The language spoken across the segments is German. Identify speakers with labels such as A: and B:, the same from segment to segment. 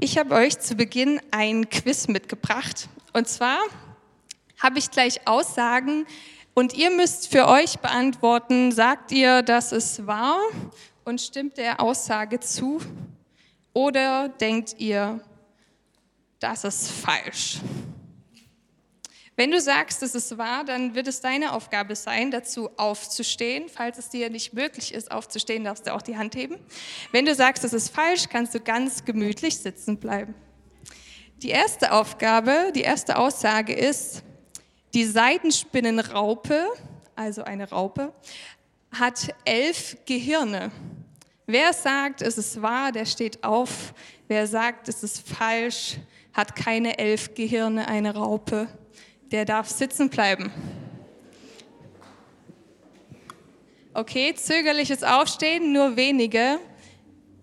A: Ich habe euch zu Beginn ein Quiz mitgebracht. Und zwar habe ich gleich Aussagen und ihr müsst für euch beantworten, sagt ihr, dass es wahr und stimmt der Aussage zu oder denkt ihr, das ist falsch? Wenn du sagst, es ist wahr, dann wird es deine Aufgabe sein, dazu aufzustehen. Falls es dir nicht möglich ist, aufzustehen, darfst du auch die Hand heben. Wenn du sagst, es ist falsch, kannst du ganz gemütlich sitzen bleiben. Die erste Aufgabe, die erste Aussage ist, die Seidenspinnenraupe, also eine Raupe, hat elf Gehirne. Wer sagt, es ist wahr, der steht auf. Wer sagt, es ist falsch, hat keine elf Gehirne, eine Raupe der darf sitzen bleiben. Okay, zögerliches Aufstehen, nur wenige.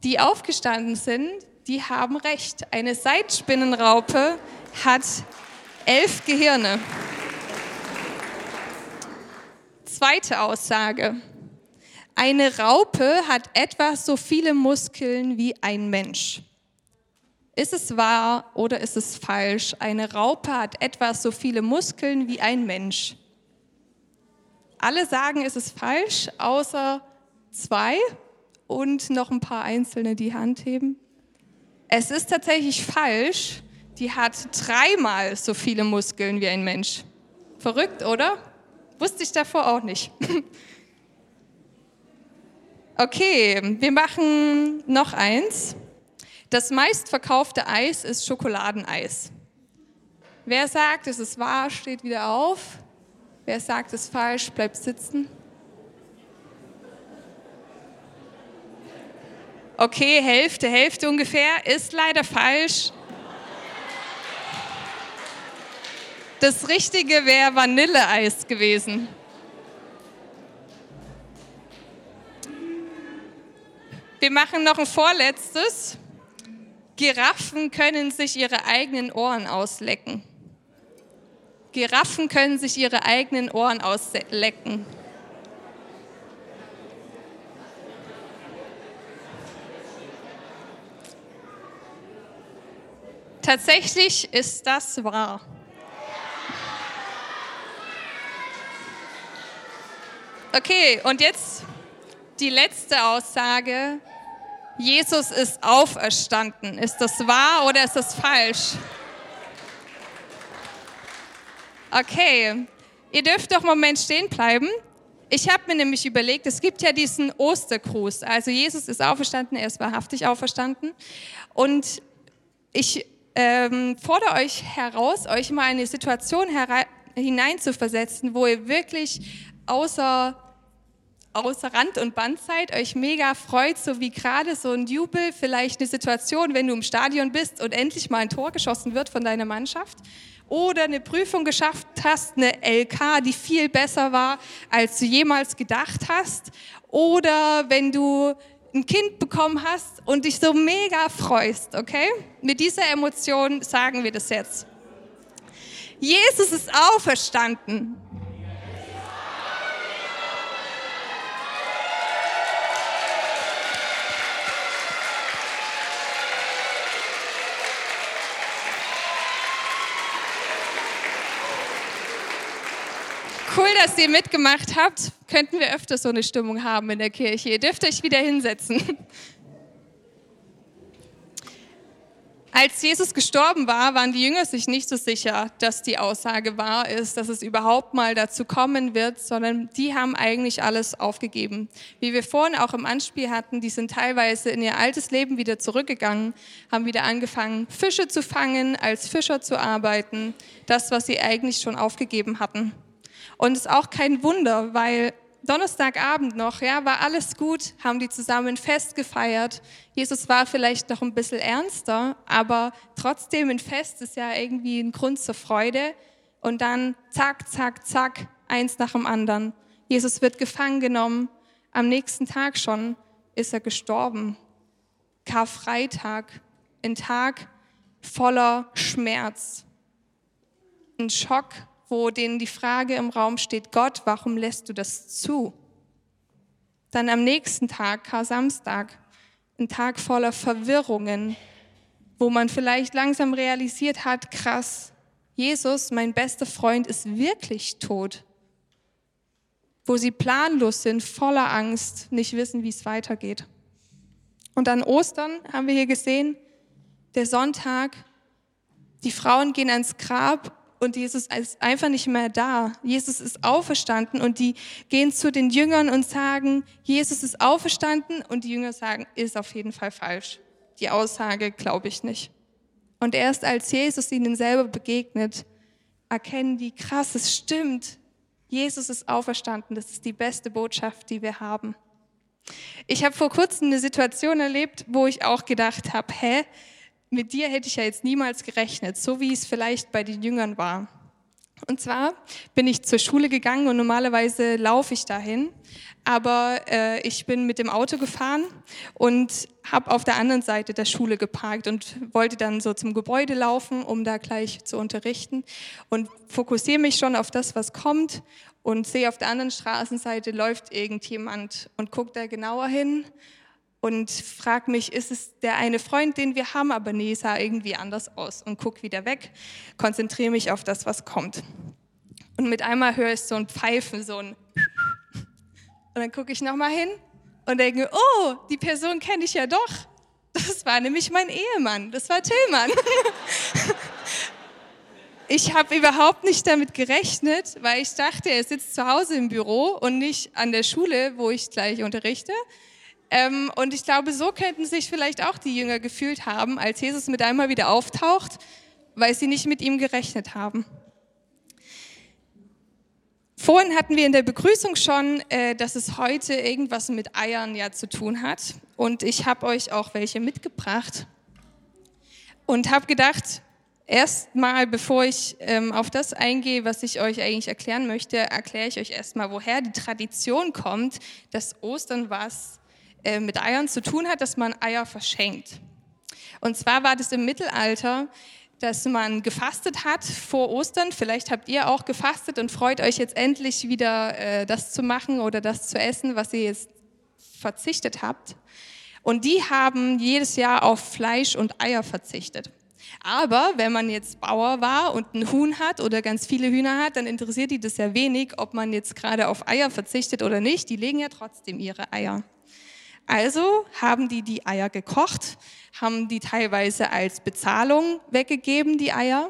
A: Die aufgestanden sind, die haben recht. Eine Seitspinnenraupe hat elf Gehirne. Zweite Aussage. Eine Raupe hat etwa so viele Muskeln wie ein Mensch. Ist es wahr oder ist es falsch? Eine Raupe hat etwa so viele Muskeln wie ein Mensch. Alle sagen, es ist falsch, außer zwei und noch ein paar Einzelne, die Hand heben. Es ist tatsächlich falsch. Die hat dreimal so viele Muskeln wie ein Mensch. Verrückt, oder? Wusste ich davor auch nicht. Okay, wir machen noch eins. Das meistverkaufte Eis ist Schokoladeneis. Wer sagt, es ist wahr, steht wieder auf. Wer sagt, es ist falsch, bleibt sitzen. Okay, Hälfte, Hälfte ungefähr, ist leider falsch. Das Richtige wäre Vanilleeis gewesen. Wir machen noch ein vorletztes. Giraffen können sich ihre eigenen Ohren auslecken. Giraffen können sich ihre eigenen Ohren auslecken. Tatsächlich ist das wahr. Okay, und jetzt die letzte Aussage Jesus ist auferstanden. Ist das wahr oder ist das falsch? Okay, ihr dürft doch einen Moment stehen bleiben. Ich habe mir nämlich überlegt, es gibt ja diesen Ostergruß. Also Jesus ist auferstanden, er ist wahrhaftig auferstanden. Und ich ähm, fordere euch heraus, euch mal in eine Situation hineinzuversetzen, wo ihr wirklich außer außer Rand und Band seid, euch mega freut, so wie gerade so ein Jubel, vielleicht eine Situation, wenn du im Stadion bist und endlich mal ein Tor geschossen wird von deiner Mannschaft oder eine Prüfung geschafft hast, eine LK, die viel besser war, als du jemals gedacht hast oder wenn du ein Kind bekommen hast und dich so mega freust, okay? Mit dieser Emotion sagen wir das jetzt. Jesus ist auferstanden. Cool, dass ihr mitgemacht habt. Könnten wir öfter so eine Stimmung haben in der Kirche. Ihr dürft euch wieder hinsetzen. Als Jesus gestorben war, waren die Jünger sich nicht so sicher, dass die Aussage wahr ist, dass es überhaupt mal dazu kommen wird, sondern die haben eigentlich alles aufgegeben. Wie wir vorhin auch im Anspiel hatten, die sind teilweise in ihr altes Leben wieder zurückgegangen, haben wieder angefangen, Fische zu fangen, als Fischer zu arbeiten, das, was sie eigentlich schon aufgegeben hatten. Und es ist auch kein Wunder, weil Donnerstagabend noch, ja, war alles gut, haben die zusammen Fest gefeiert. Jesus war vielleicht noch ein bisschen ernster, aber trotzdem ein Fest ist ja irgendwie ein Grund zur Freude. Und dann zack, zack, zack, eins nach dem anderen. Jesus wird gefangen genommen. Am nächsten Tag schon ist er gestorben. Karfreitag, ein Tag voller Schmerz, ein Schock, wo denen die Frage im Raum steht, Gott, warum lässt du das zu? Dann am nächsten Tag, Kar Samstag, ein Tag voller Verwirrungen, wo man vielleicht langsam realisiert hat, krass, Jesus, mein bester Freund, ist wirklich tot. Wo sie planlos sind, voller Angst, nicht wissen, wie es weitergeht. Und an Ostern haben wir hier gesehen, der Sonntag, die Frauen gehen ans Grab und Jesus ist einfach nicht mehr da. Jesus ist auferstanden und die gehen zu den Jüngern und sagen, Jesus ist auferstanden und die Jünger sagen, ist auf jeden Fall falsch. Die Aussage glaube ich nicht. Und erst als Jesus ihnen selber begegnet, erkennen die, krass, es stimmt. Jesus ist auferstanden. Das ist die beste Botschaft, die wir haben. Ich habe vor kurzem eine Situation erlebt, wo ich auch gedacht habe, hä, mit dir hätte ich ja jetzt niemals gerechnet, so wie es vielleicht bei den Jüngern war. Und zwar bin ich zur Schule gegangen und normalerweise laufe ich dahin, aber äh, ich bin mit dem Auto gefahren und habe auf der anderen Seite der Schule geparkt und wollte dann so zum Gebäude laufen, um da gleich zu unterrichten und fokussiere mich schon auf das, was kommt und sehe auf der anderen Straßenseite läuft irgendjemand und guckt da genauer hin und frage mich, ist es der eine Freund, den wir haben, aber nee, sah irgendwie anders aus und guck wieder weg, konzentriere mich auf das, was kommt. Und mit einmal höre ich so ein Pfeifen, so ein und dann gucke ich nochmal hin und denke, oh, die Person kenne ich ja doch. Das war nämlich mein Ehemann, das war Tillmann. ich habe überhaupt nicht damit gerechnet, weil ich dachte, er sitzt zu Hause im Büro und nicht an der Schule, wo ich gleich unterrichte. Ähm, und ich glaube, so könnten sich vielleicht auch die Jünger gefühlt haben, als Jesus mit einmal wieder auftaucht, weil sie nicht mit ihm gerechnet haben. Vorhin hatten wir in der Begrüßung schon, äh, dass es heute irgendwas mit Eiern ja zu tun hat. Und ich habe euch auch welche mitgebracht und habe gedacht, erstmal, bevor ich ähm, auf das eingehe, was ich euch eigentlich erklären möchte, erkläre ich euch erstmal, woher die Tradition kommt, dass Ostern was äh, mit Eiern zu tun hat, dass man Eier verschenkt. Und zwar war das im Mittelalter, dass man gefastet hat vor Ostern. Vielleicht habt ihr auch gefastet und freut euch jetzt endlich wieder äh, das zu machen oder das zu essen, was ihr jetzt verzichtet habt. Und die haben jedes Jahr auf Fleisch und Eier verzichtet. Aber wenn man jetzt Bauer war und ein Huhn hat oder ganz viele Hühner hat, dann interessiert die das ja wenig, ob man jetzt gerade auf Eier verzichtet oder nicht. Die legen ja trotzdem ihre Eier. Also haben die die Eier gekocht, haben die teilweise als Bezahlung weggegeben, die Eier.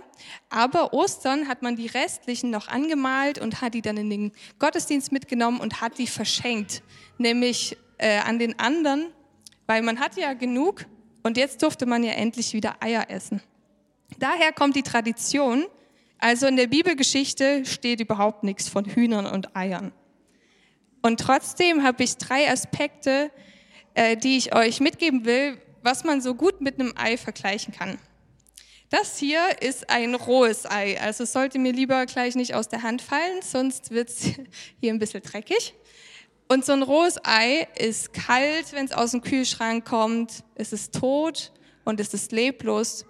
A: Aber Ostern hat man die restlichen noch angemalt und hat die dann in den Gottesdienst mitgenommen und hat die verschenkt, nämlich äh, an den anderen, weil man hat ja genug und jetzt durfte man ja endlich wieder Eier essen. Daher kommt die Tradition, also in der Bibelgeschichte steht überhaupt nichts von Hühnern und Eiern. Und trotzdem habe ich drei Aspekte, äh, die ich euch mitgeben will, was man so gut mit einem Ei vergleichen kann. Das hier ist ein rohes Ei, also sollte mir lieber gleich nicht aus der Hand fallen, sonst wird es hier ein bisschen dreckig. Und so ein rohes Ei ist kalt, wenn es aus dem Kühlschrank kommt, es ist tot und es ist leblos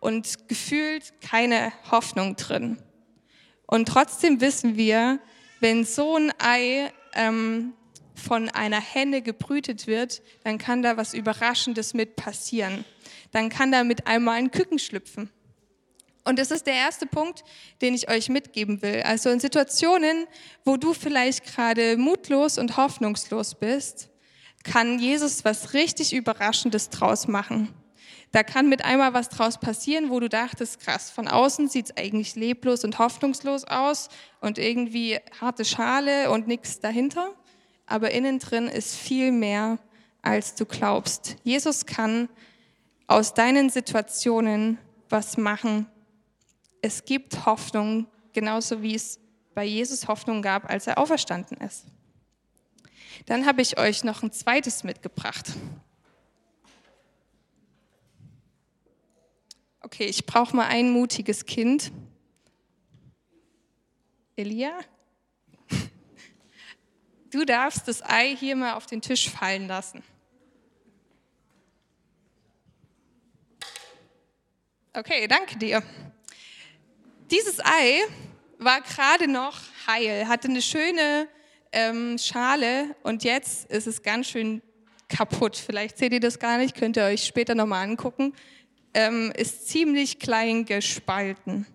A: und gefühlt keine Hoffnung drin. Und trotzdem wissen wir, wenn so ein Ei ähm, von einer Henne gebrütet wird, dann kann da was Überraschendes mit passieren. Dann kann da mit einmal ein Küken schlüpfen. Und das ist der erste Punkt, den ich euch mitgeben will. Also in Situationen, wo du vielleicht gerade mutlos und hoffnungslos bist, kann Jesus was richtig Überraschendes draus machen. Da kann mit einmal was draus passieren, wo du dachtest, krass, von außen sieht es eigentlich leblos und hoffnungslos aus und irgendwie harte Schale und nichts dahinter aber innen drin ist viel mehr, als du glaubst. Jesus kann aus deinen Situationen was machen. Es gibt Hoffnung, genauso wie es bei Jesus Hoffnung gab, als er auferstanden ist. Dann habe ich euch noch ein zweites mitgebracht. Okay, ich brauche mal ein mutiges Kind. Elia? Du darfst das Ei hier mal auf den Tisch fallen lassen. Okay, danke dir. Dieses Ei war gerade noch heil, hatte eine schöne ähm, Schale und jetzt ist es ganz schön kaputt. Vielleicht seht ihr das gar nicht, könnt ihr euch später nochmal angucken. ähm, ist ziemlich klein gespalten.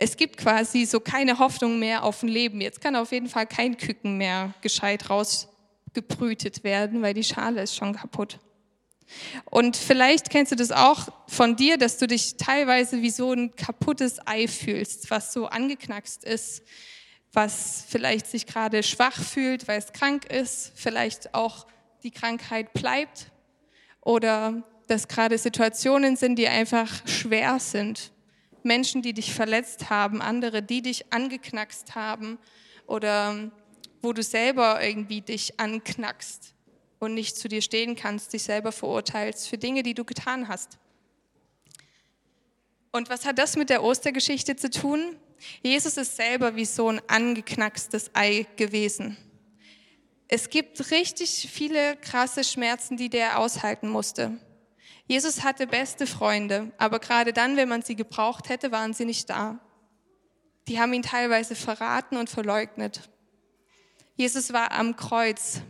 A: Es gibt quasi so keine Hoffnung mehr auf ein Leben. Jetzt kann auf jeden Fall kein Küken mehr gescheit rausgebrütet werden, weil die Schale ist schon kaputt. Und vielleicht kennst du das auch von dir, dass du dich teilweise wie so ein kaputtes Ei fühlst, was so angeknackst ist, was vielleicht sich gerade schwach fühlt, weil es krank ist, vielleicht auch die Krankheit bleibt oder dass gerade Situationen sind, die einfach schwer sind. Menschen, die dich verletzt haben, andere, die dich angeknackst haben oder wo du selber irgendwie dich anknackst und nicht zu dir stehen kannst, dich selber verurteilst für Dinge, die du getan hast. Und was hat das mit der Ostergeschichte zu tun? Jesus ist selber wie so ein angeknackstes Ei gewesen. Es gibt richtig viele krasse Schmerzen, die der aushalten musste. Jesus hatte beste Freunde, aber gerade dann, wenn man sie gebraucht hätte, waren sie nicht da. Die haben ihn teilweise verraten und verleugnet. Jesus war am Kreuz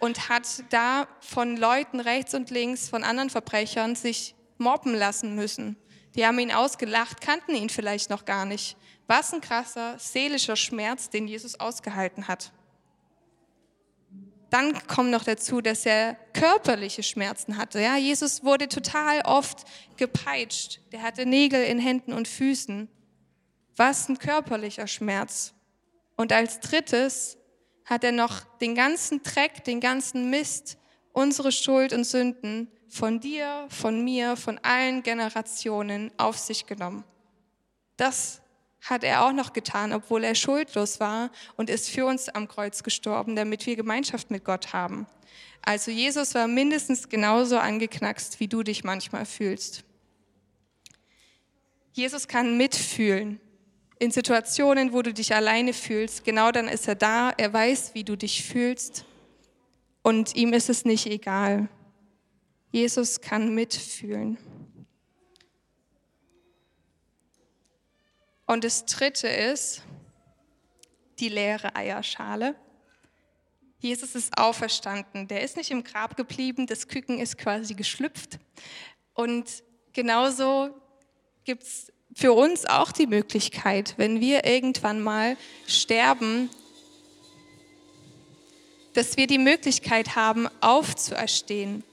A: und hat da von Leuten rechts und links, von anderen Verbrechern sich mobben lassen müssen. Die haben ihn ausgelacht, kannten ihn vielleicht noch gar nicht. Was ein krasser seelischer Schmerz, den Jesus ausgehalten hat. Dann kommt noch dazu, dass er körperliche Schmerzen hatte. Ja, Jesus wurde total oft gepeitscht. Der hatte Nägel in Händen und Füßen. Was ein körperlicher Schmerz. Und als drittes hat er noch den ganzen Dreck, den ganzen Mist, unsere Schuld und Sünden von dir, von mir, von allen Generationen auf sich genommen. Das hat er auch noch getan, obwohl er schuldlos war und ist für uns am Kreuz gestorben, damit wir Gemeinschaft mit Gott haben. Also Jesus war mindestens genauso angeknackst, wie du dich manchmal fühlst. Jesus kann mitfühlen in Situationen, wo du dich alleine fühlst, genau dann ist er da, er weiß, wie du dich fühlst und ihm ist es nicht egal. Jesus kann mitfühlen. Und das Dritte ist die leere Eierschale. Jesus ist auferstanden. Der ist nicht im Grab geblieben, das Küken ist quasi geschlüpft. Und genauso gibt es für uns auch die Möglichkeit, wenn wir irgendwann mal sterben, dass wir die Möglichkeit haben, aufzuerstehen,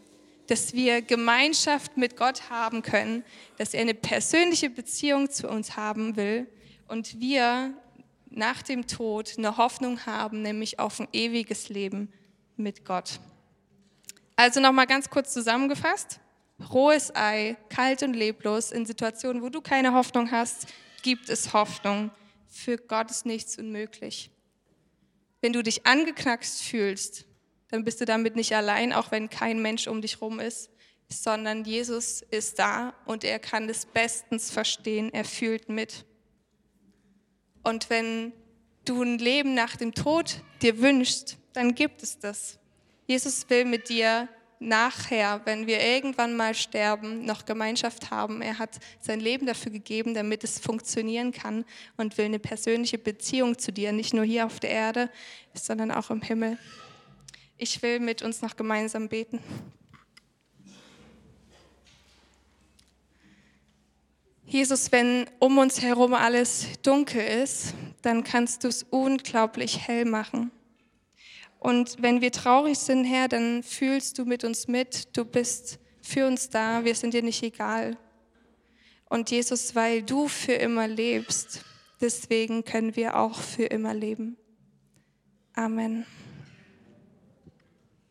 A: dass wir Gemeinschaft mit Gott haben können, dass er eine persönliche Beziehung zu uns haben will und wir nach dem Tod eine Hoffnung haben, nämlich auf ein ewiges Leben mit Gott. Also nochmal ganz kurz zusammengefasst rohes Ei, kalt und leblos, in Situationen, wo du keine Hoffnung hast, gibt es Hoffnung. Für Gott ist nichts unmöglich. Wenn du dich angeknackst fühlst, dann bist du damit nicht allein, auch wenn kein Mensch um dich rum ist, sondern Jesus ist da und er kann es bestens verstehen, er fühlt mit. Und wenn du ein Leben nach dem Tod dir wünschst, dann gibt es das. Jesus will mit dir nachher, wenn wir irgendwann mal sterben, noch Gemeinschaft haben. Er hat sein Leben dafür gegeben, damit es funktionieren kann und will eine persönliche Beziehung zu dir, nicht nur hier auf der Erde, sondern auch im Himmel. Ich will mit uns noch gemeinsam beten. Jesus, wenn um uns herum alles dunkel ist, dann kannst du es unglaublich hell machen. Und wenn wir traurig sind, Herr, dann fühlst du mit uns mit. Du bist für uns da. Wir sind dir nicht egal. Und Jesus, weil du für immer lebst, deswegen können wir auch für immer leben. Amen.